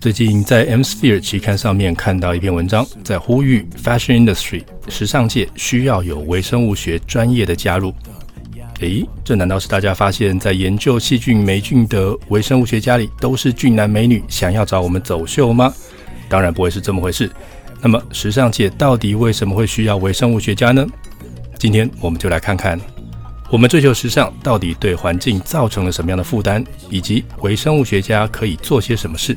最近在《M Sphere》期刊上面看到一篇文章，在呼吁 Fashion Industry 时尚界需要有微生物学专业的加入。诶，这难道是大家发现，在研究细菌、霉菌的微生物学家里都是俊男美女，想要找我们走秀吗？当然不会是这么回事。那么，时尚界到底为什么会需要微生物学家呢？今天我们就来看看，我们追求时尚到底对环境造成了什么样的负担，以及微生物学家可以做些什么事。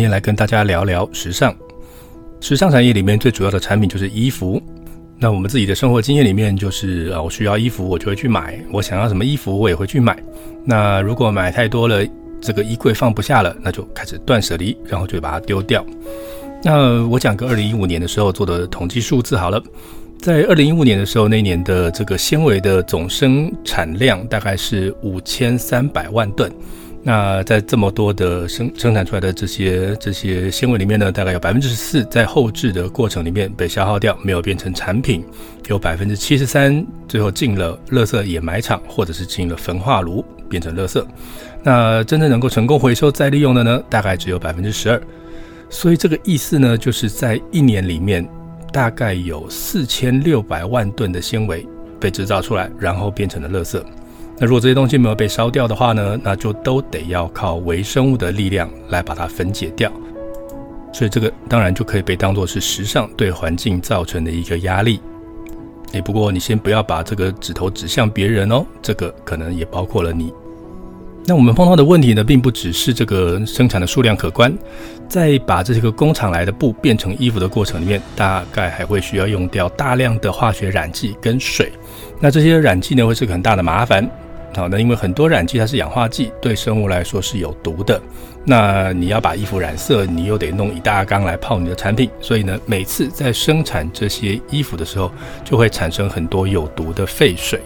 今天来跟大家聊聊时尚。时尚产业里面最主要的产品就是衣服。那我们自己的生活经验里面，就是啊，我需要衣服，我就会去买；我想要什么衣服，我也会去买。那如果买太多了，这个衣柜放不下了，那就开始断舍离，然后就把它丢掉。那我讲个二零一五年的时候做的统计数字好了，在二零一五年的时候，那年的这个纤维的总生产量大概是五千三百万吨。那在这么多的生生产出来的这些这些纤维里面呢，大概有百分之四在后置的过程里面被消耗掉，没有变成产品；有百分之七十三最后进了垃圾掩埋场，或者是进了焚化炉变成垃圾。那真正能够成功回收再利用的呢，大概只有百分之十二。所以这个意思呢，就是在一年里面，大概有四千六百万吨的纤维被制造出来，然后变成了垃圾。那如果这些东西没有被烧掉的话呢，那就都得要靠微生物的力量来把它分解掉。所以这个当然就可以被当作是时尚对环境造成的一个压力。诶，不过你先不要把这个指头指向别人哦，这个可能也包括了你。那我们碰到的问题呢，并不只是这个生产的数量可观，在把这些个工厂来的布变成衣服的过程里面，大概还会需要用掉大量的化学染剂跟水。那这些染剂呢，会是个很大的麻烦。好，那因为很多染剂它是氧化剂，对生物来说是有毒的。那你要把衣服染色，你又得弄一大缸来泡你的产品，所以呢，每次在生产这些衣服的时候，就会产生很多有毒的废水。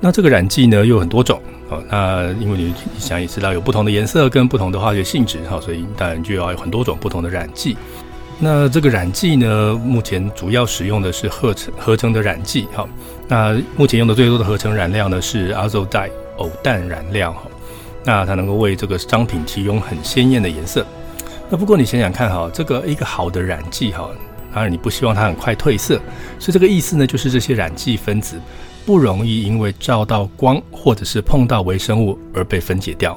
那这个染剂呢，又有很多种。好，那因为你想也知道，有不同的颜色跟不同的化学性质，哈，所以当然就要有很多种不同的染剂。那这个染剂呢，目前主要使用的是合成合成的染剂，哈。那目前用的最多的合成染料呢是 azo dye 偶氮染料，哈。那它能够为这个商品提供很鲜艳的颜色。那不过你想想看，哈，这个一个好的染剂，哈，当然你不希望它很快褪色，所以这个意思呢，就是这些染剂分子不容易因为照到光或者是碰到微生物而被分解掉。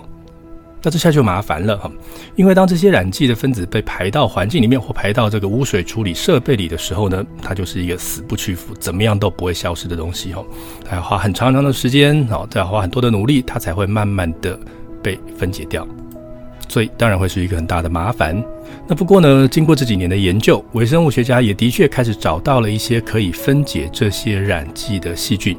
那这下就麻烦了哈，因为当这些染剂的分子被排到环境里面或排到这个污水处理设备里的时候呢，它就是一个死不屈服，怎么样都不会消失的东西哈。它要花很长长的时间，哦，再要花很多的努力，它才会慢慢的被分解掉。所以当然会是一个很大的麻烦。那不过呢，经过这几年的研究，微生物学家也的确开始找到了一些可以分解这些染剂的细菌。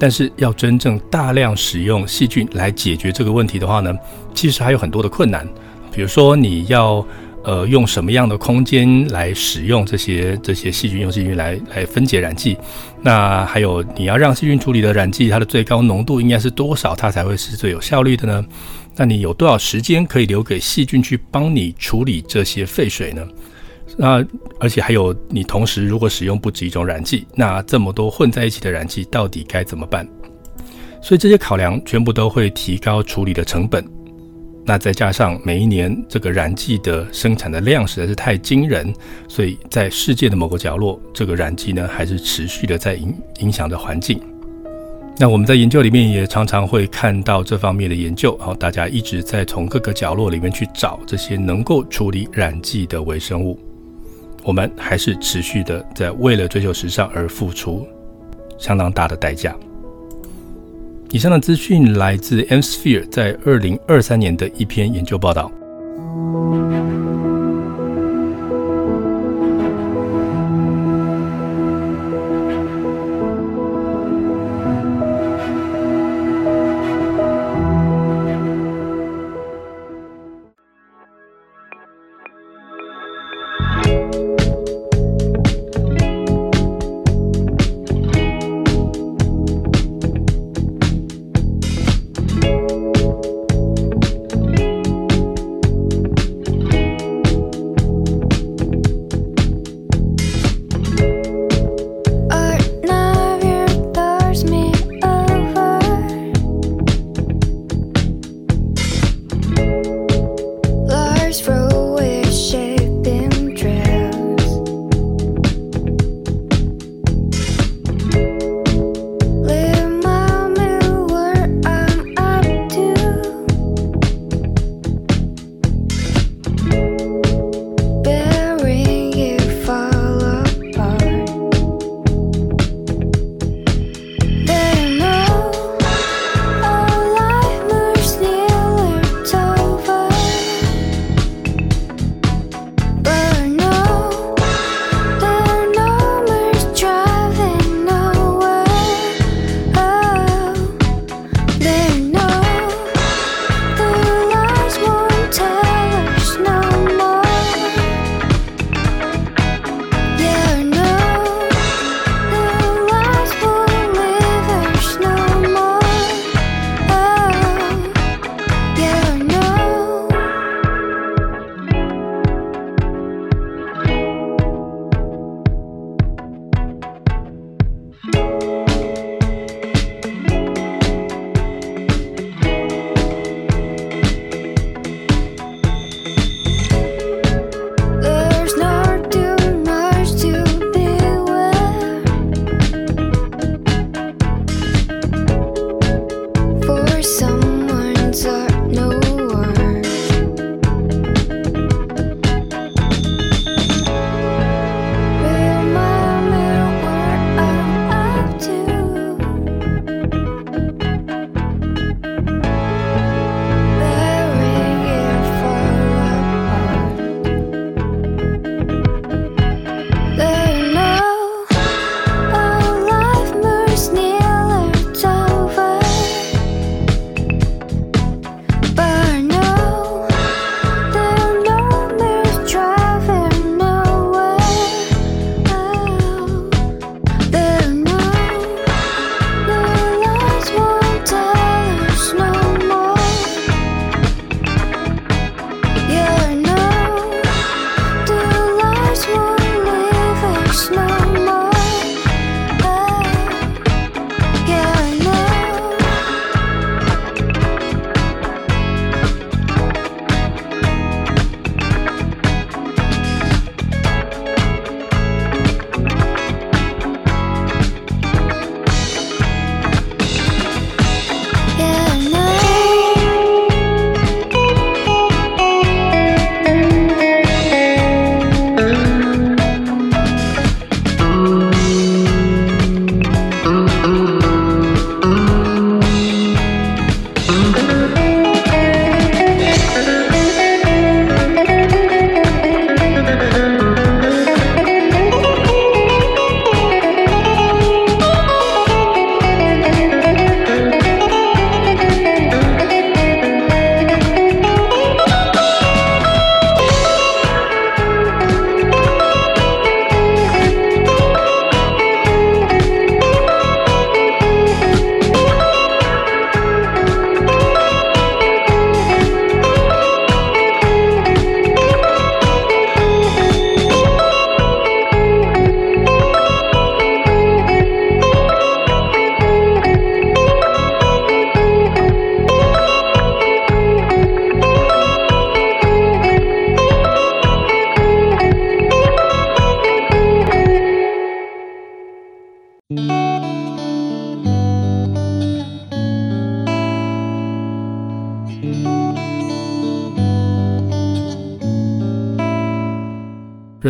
但是要真正大量使用细菌来解决这个问题的话呢，其实还有很多的困难。比如说，你要呃用什么样的空间来使用这些这些细菌，用细菌来来分解染剂？那还有你要让细菌处理的染剂，它的最高浓度应该是多少，它才会是最有效率的呢？那你有多少时间可以留给细菌去帮你处理这些废水呢？那而且还有，你同时如果使用不止一种染剂，那这么多混在一起的染剂到底该怎么办？所以这些考量全部都会提高处理的成本。那再加上每一年这个染剂的生产的量实在是太惊人，所以在世界的某个角落，这个染剂呢还是持续的在影影响着环境。那我们在研究里面也常常会看到这方面的研究，好大家一直在从各个角落里面去找这些能够处理染剂的微生物。我们还是持续的在为了追求时尚而付出相当大的代价。以上的资讯来自 M Sphere 在二零二三年的一篇研究报道。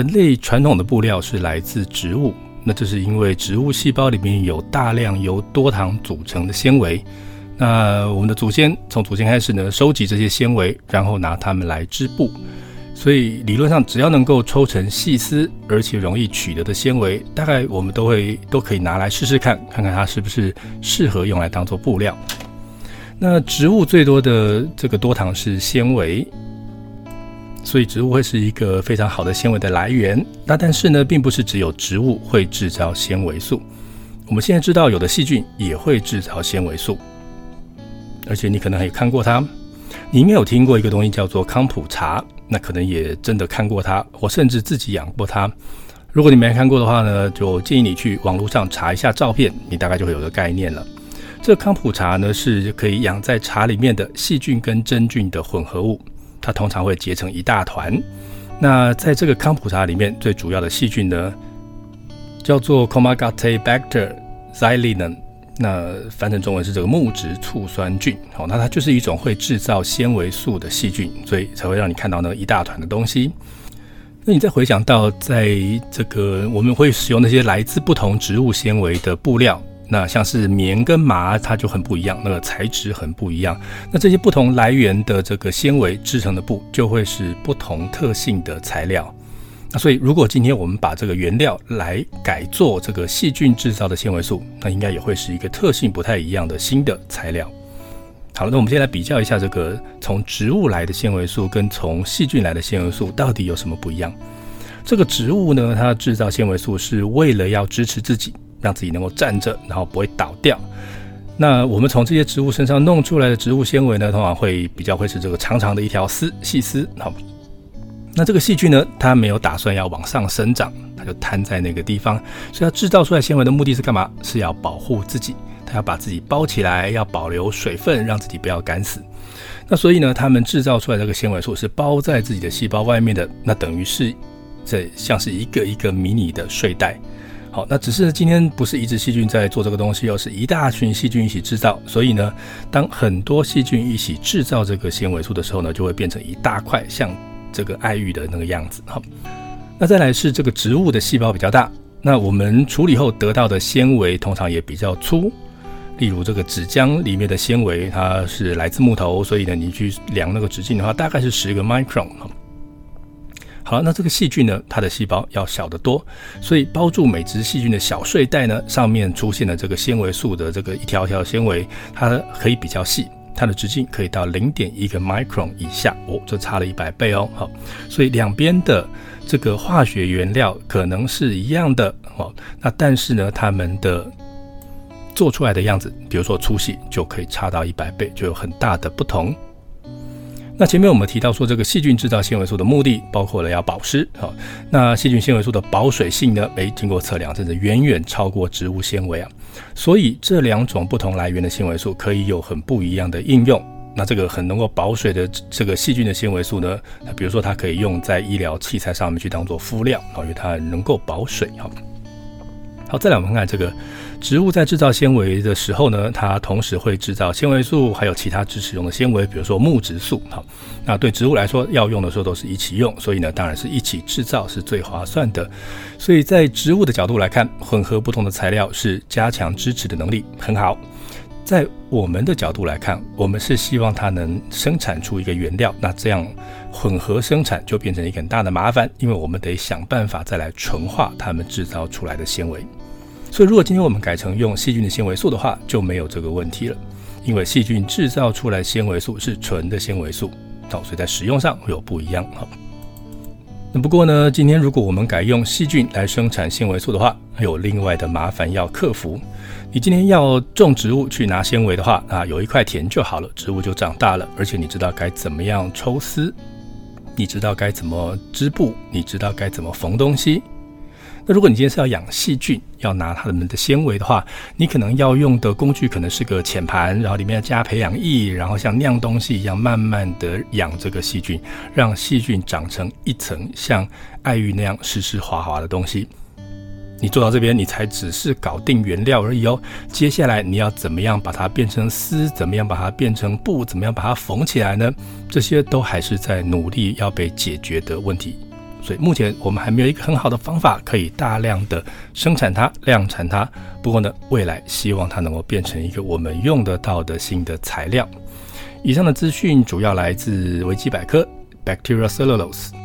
人类传统的布料是来自植物，那这是因为植物细胞里面有大量由多糖组成的纤维。那我们的祖先从祖先开始呢，收集这些纤维，然后拿它们来织布。所以理论上，只要能够抽成细丝，而且容易取得的纤维，大概我们都会都可以拿来试试看，看看它是不是适合用来当做布料。那植物最多的这个多糖是纤维。所以植物会是一个非常好的纤维的来源。那但是呢，并不是只有植物会制造纤维素。我们现在知道，有的细菌也会制造纤维素，而且你可能还看过它。你应该有听过一个东西叫做康普茶，那可能也真的看过它，我甚至自己养过它。如果你没看过的话呢，就建议你去网络上查一下照片，你大概就会有个概念了。这个康普茶呢，是可以养在茶里面的细菌跟真菌的混合物。它通常会结成一大团。那在这个康普茶里面，最主要的细菌呢，叫做 Comagotebacter xylem。那翻成中文是这个木质醋酸菌。好，那它就是一种会制造纤维素的细菌，所以才会让你看到那一大团的东西。那你再回想到，在这个我们会使用那些来自不同植物纤维的布料。那像是棉跟麻，它就很不一样，那个材质很不一样。那这些不同来源的这个纤维制成的布，就会是不同特性的材料。那所以，如果今天我们把这个原料来改做这个细菌制造的纤维素，那应该也会是一个特性不太一样的新的材料。好了，那我们先来比较一下这个从植物来的纤维素跟从细菌来的纤维素到底有什么不一样。这个植物呢，它制造纤维素是为了要支持自己。让自己能够站着，然后不会倒掉。那我们从这些植物身上弄出来的植物纤维呢，通常会比较会是这个长长的一条丝细丝。好，那这个细菌呢，它没有打算要往上生长，它就瘫在那个地方。所以它制造出来纤维的目的是干嘛？是要保护自己，它要把自己包起来，要保留水分，让自己不要干死。那所以呢，它们制造出来这个纤维素是包在自己的细胞外面的，那等于是这像是一个一个迷你的睡袋。好，那只是今天不是一只细菌在做这个东西，而是一大群细菌一起制造。所以呢，当很多细菌一起制造这个纤维素的时候呢，就会变成一大块像这个爱玉的那个样子。好，那再来是这个植物的细胞比较大，那我们处理后得到的纤维通常也比较粗。例如这个纸浆里面的纤维，它是来自木头，所以呢，你去量那个直径的话，大概是十个 micron。好了，那这个细菌呢，它的细胞要小得多，所以包住每只细菌的小睡袋呢，上面出现的这个纤维素的这个一条条纤维，它可以比较细，它的直径可以到零点一个 micron 以下，哦，这差了一百倍哦。好，所以两边的这个化学原料可能是一样的，哦，那但是呢，它们的做出来的样子，比如说粗细就可以差到一百倍，就有很大的不同。那前面我们提到说，这个细菌制造纤维素的目的包括了要保湿。好，那细菌纤维素的保水性呢？诶，经过测量，甚至远远超过植物纤维啊。所以这两种不同来源的纤维素可以有很不一样的应用。那这个很能够保水的这个细菌的纤维素呢，那比如说它可以用在医疗器材上面去当做敷料啊，因为它能够保水。好，好，再来我们看看这个。植物在制造纤维的时候呢，它同时会制造纤维素，还有其他支持用的纤维，比如说木质素。好，那对植物来说，要用的时候都是一起用，所以呢，当然是一起制造是最划算的。所以在植物的角度来看，混合不同的材料是加强支持的能力很好。在我们的角度来看，我们是希望它能生产出一个原料，那这样混合生产就变成一个很大的麻烦，因为我们得想办法再来纯化它们制造出来的纤维。所以，如果今天我们改成用细菌的纤维素的话，就没有这个问题了，因为细菌制造出来纤维素是纯的纤维素，好，所以在使用上会有不一样哈。那不过呢，今天如果我们改用细菌来生产纤维素的话，还有另外的麻烦要克服。你今天要种植物去拿纤维的话，啊，有一块田就好了，植物就长大了，而且你知道该怎么样抽丝，你知道该怎么织布，你知道该怎么缝东西。那如果你今天是要养细菌，要拿它们的纤维的话，你可能要用的工具可能是个浅盘，然后里面要加培养液，然后像酿东西一样，慢慢的养这个细菌，让细菌长成一层像爱玉那样湿湿滑滑的东西。你做到这边，你才只是搞定原料而已哦。接下来你要怎么样把它变成丝？怎么样把它变成布？怎么样把它缝起来呢？这些都还是在努力要被解决的问题。所以目前我们还没有一个很好的方法可以大量的生产它、量产它。不过呢，未来希望它能够变成一个我们用得到的新的材料。以上的资讯主要来自维基百科，Bacteria Cellulose。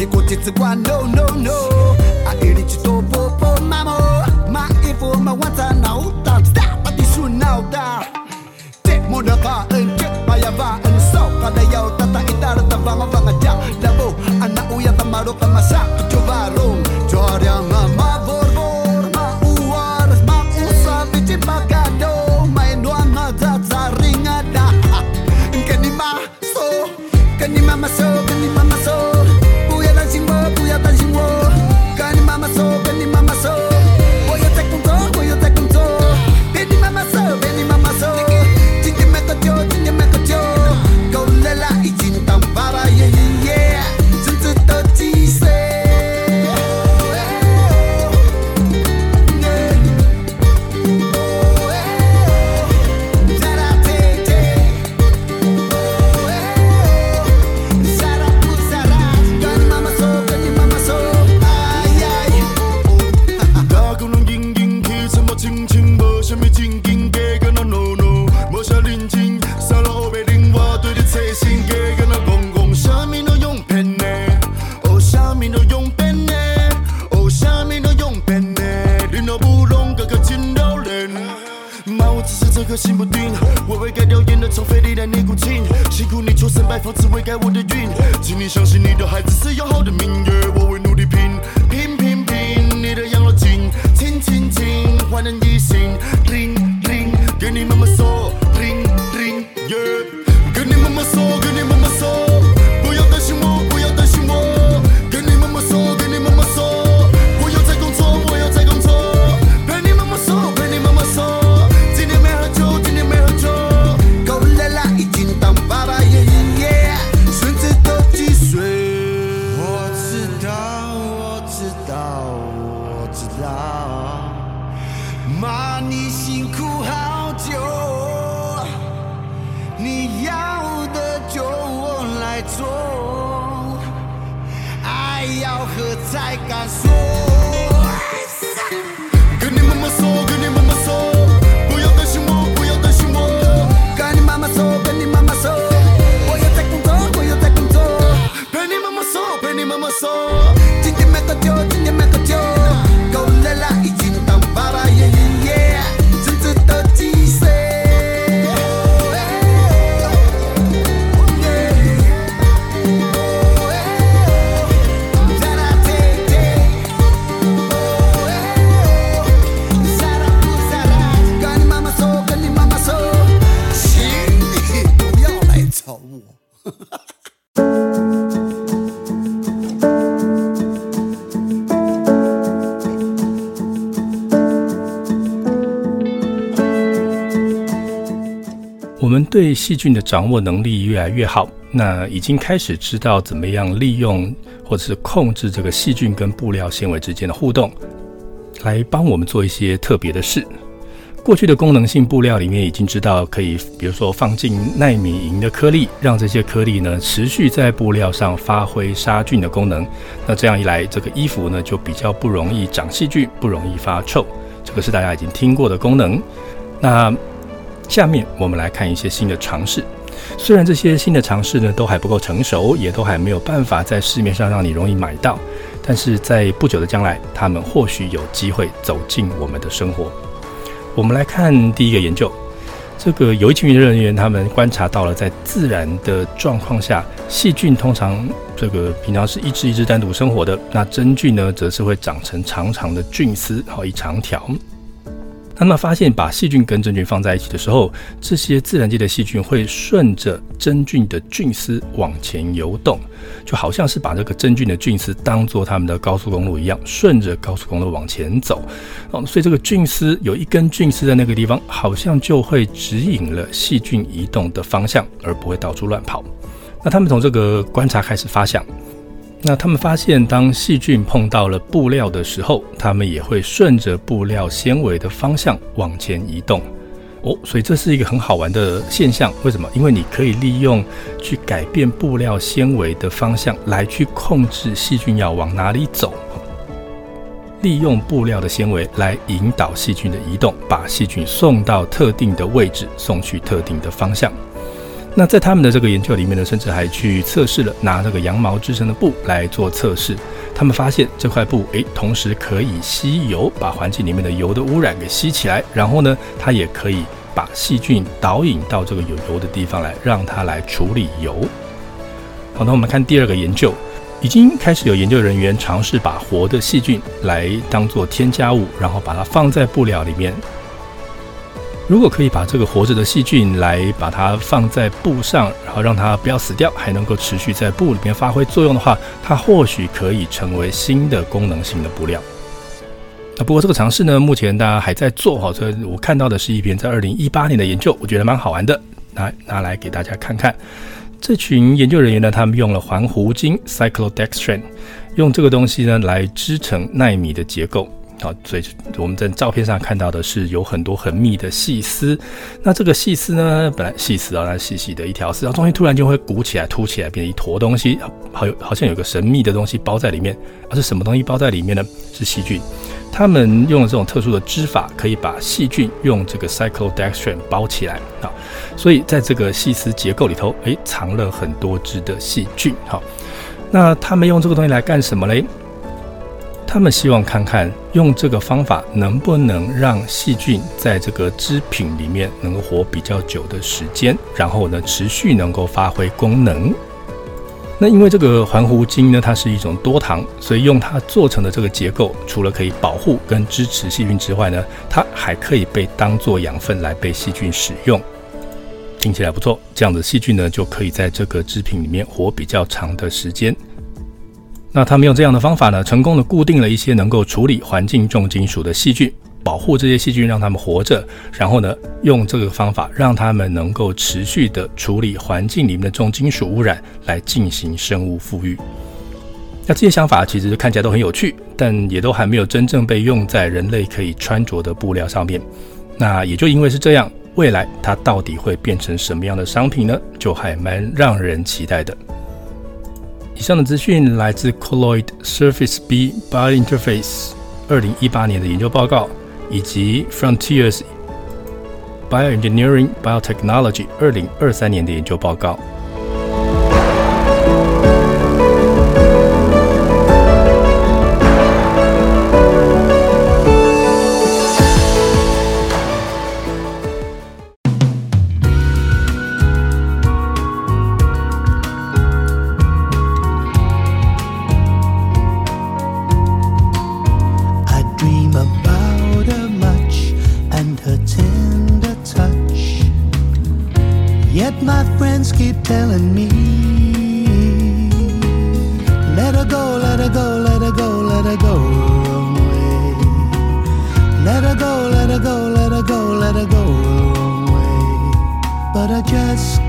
结果几次关 no no no。sing, ring, ring. Gönül mama so, ring, ring, yeah. 对细菌的掌握能力越来越好，那已经开始知道怎么样利用或者是控制这个细菌跟布料纤维之间的互动，来帮我们做一些特别的事。过去的功能性布料里面已经知道可以，比如说放进纳米银的颗粒，让这些颗粒呢持续在布料上发挥杀菌的功能。那这样一来，这个衣服呢就比较不容易长细菌，不容易发臭。这个是大家已经听过的功能。那下面我们来看一些新的尝试，虽然这些新的尝试呢都还不够成熟，也都还没有办法在市面上让你容易买到，但是在不久的将来，他们或许有机会走进我们的生活。我们来看第一个研究，这个有一群研究人员，他们观察到了，在自然的状况下，细菌通常这个平常是一只一只单独生活的，那真菌呢，则是会长成长长的菌丝，好一长条。他们发现，把细菌跟真菌放在一起的时候，这些自然界的细菌会顺着真菌的菌丝往前游动，就好像是把这个真菌的菌丝当做他们的高速公路一样，顺着高速公路往前走。哦，所以这个菌丝有一根菌丝在那个地方，好像就会指引了细菌移动的方向，而不会到处乱跑。那他们从这个观察开始发想。那他们发现，当细菌碰到了布料的时候，它们也会顺着布料纤维的方向往前移动。哦，所以这是一个很好玩的现象。为什么？因为你可以利用去改变布料纤维的方向，来去控制细菌要往哪里走。利用布料的纤维来引导细菌的移动，把细菌送到特定的位置，送去特定的方向。那在他们的这个研究里面呢，甚至还去测试了拿这个羊毛制成的布来做测试。他们发现这块布，诶，同时可以吸油，把环境里面的油的污染给吸起来。然后呢，它也可以把细菌导引到这个有油的地方来，让它来处理油。好，那我们看第二个研究，已经开始有研究人员尝试把活的细菌来当做添加物，然后把它放在布料里面。如果可以把这个活着的细菌来把它放在布上，然后让它不要死掉，还能够持续在布里面发挥作用的话，它或许可以成为新的功能性的布料。那不过这个尝试呢，目前大家还在做哈。所以我看到的是一篇在二零一八年的研究，我觉得蛮好玩的，拿拿来给大家看看。这群研究人员呢，他们用了环糊精 （cyclodextrin），用这个东西呢来织成纳米的结构。好，所以我们在照片上看到的是有很多很密的细丝。那这个细丝呢，本来细丝啊，那细细的一条丝，然后中间突然就会鼓起来、凸起来，变成一坨东西，好有好像有个神秘的东西包在里面。而是什么东西包在里面呢？是细菌。他们用了这种特殊的织法，可以把细菌用这个 cyclodextrin 包起来啊。所以在这个细丝结构里头，诶，藏了很多只的细菌。好，那他们用这个东西来干什么嘞？他们希望看看用这个方法能不能让细菌在这个织品里面能够活比较久的时间，然后呢持续能够发挥功能。那因为这个环糊精呢，它是一种多糖，所以用它做成的这个结构，除了可以保护跟支持细菌之外呢，它还可以被当做养分来被细菌使用。听起来不错，这样的细菌呢就可以在这个织品里面活比较长的时间。那他们用这样的方法呢，成功的固定了一些能够处理环境重金属的细菌，保护这些细菌，让它们活着。然后呢，用这个方法让它们能够持续的处理环境里面的重金属污染，来进行生物复育。那这些想法其实看起来都很有趣，但也都还没有真正被用在人类可以穿着的布料上面。那也就因为是这样，未来它到底会变成什么样的商品呢？就还蛮让人期待的。以上的资讯来自 Colloid Surface B Biointerface 二零一八年的研究报告，以及 Frontiers Bioengineering Biotechnology 二零二三年的研究报告。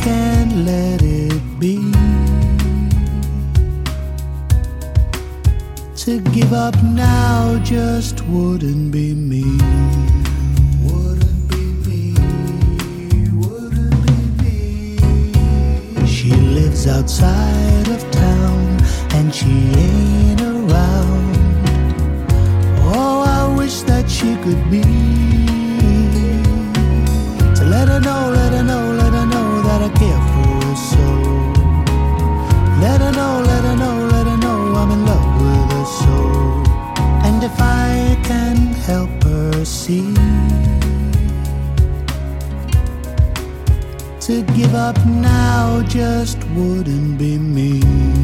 Can't let it be. To give up now just wouldn't be me. Wouldn't be me. Wouldn't be me. She lives outside of town and she ain't around. Oh, I wish that she could be. To let her know, let her know. I'm here for. So let her know, let her know, let her know I'm in love with her soul. And if I can help her see to give up now just wouldn't be me.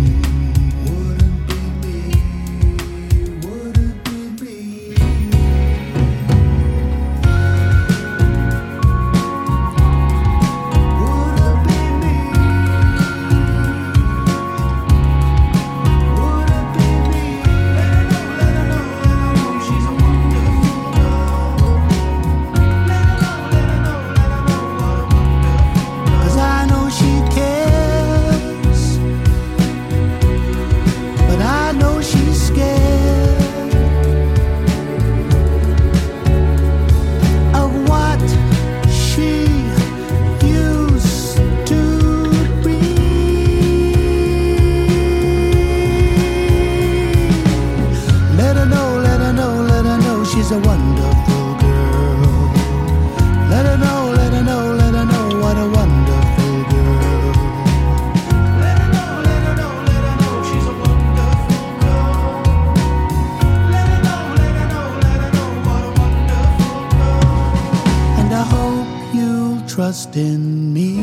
Trust in me.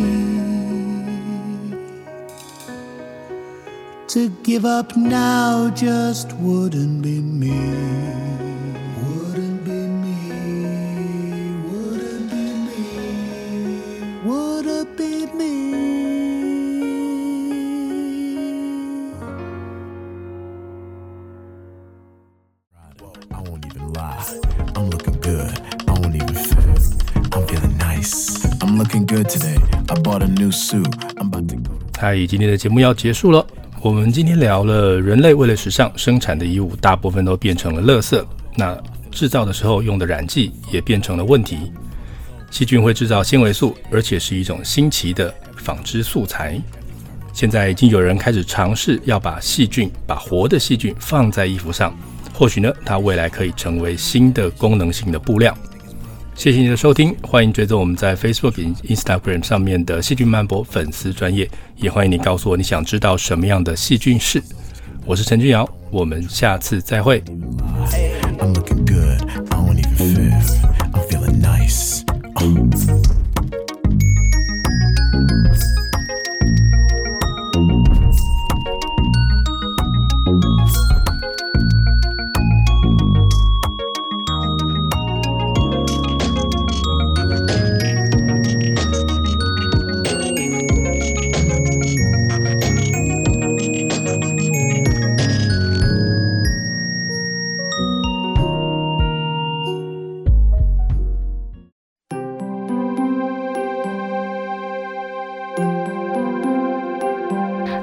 To give up now just wouldn't be me. Today. I bought a new suit. I'm about to go. 嗨，今天的节目要结束了。我们今天聊了人类为了时尚生产的衣物，大部分都变成了垃圾。那制造的时候用的染剂也变成了问题。细菌会制造纤维素，而且是一种新奇的纺织素材。现在已经有人开始尝试要把细菌，把活的细菌放在衣服上，或许呢，它未来可以成为新的功能性的布料。谢谢你的收听，欢迎追踪我们在 Facebook、Instagram 上面的细菌漫播粉丝专业，也欢迎你告诉我你想知道什么样的细菌事。我是陈君瑶，我们下次再会。I'm looking good. I won't even fit. I'm feeling nice.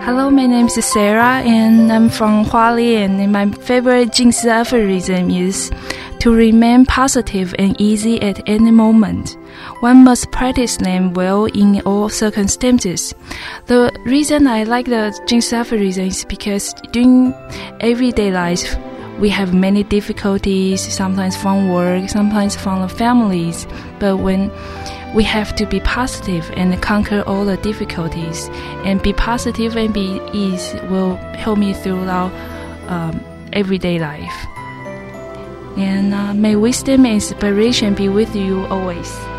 Hello, my name is Sarah and I'm from Hualien and my favorite Jingsi aphorism is to remain positive and easy at any moment. One must practice them well in all circumstances. The reason I like the Jingsi aphorism is because during everyday life, we have many difficulties, sometimes from work, sometimes from the families. But when we have to be positive and conquer all the difficulties, and be positive and be ease will help me throughout um, everyday life. And uh, may wisdom and inspiration be with you always.